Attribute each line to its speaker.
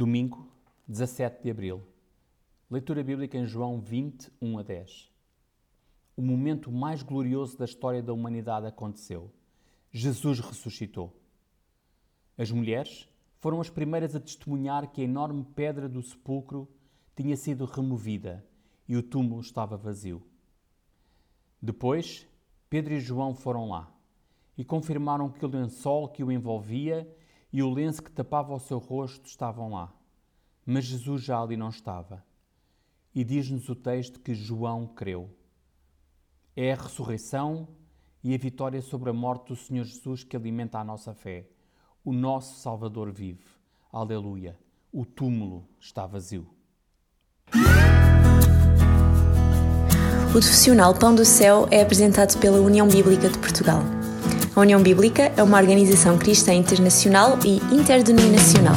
Speaker 1: Domingo, 17 de abril. Leitura bíblica em João 20, 1 a 10. O momento mais glorioso da história da humanidade aconteceu. Jesus ressuscitou. As mulheres foram as primeiras a testemunhar que a enorme pedra do sepulcro tinha sido removida e o túmulo estava vazio. Depois, Pedro e João foram lá e confirmaram que o lençol que o envolvia e o lenço que tapava o seu rosto estavam lá. Mas Jesus já ali não estava. E diz-nos o texto que João creu. É a ressurreição e a vitória sobre a morte do Senhor Jesus que alimenta a nossa fé. O nosso Salvador vive. Aleluia. O túmulo está vazio.
Speaker 2: O profissional Pão do Céu é apresentado pela União Bíblica de Portugal. A União Bíblica é uma organização cristã internacional e interdenominacional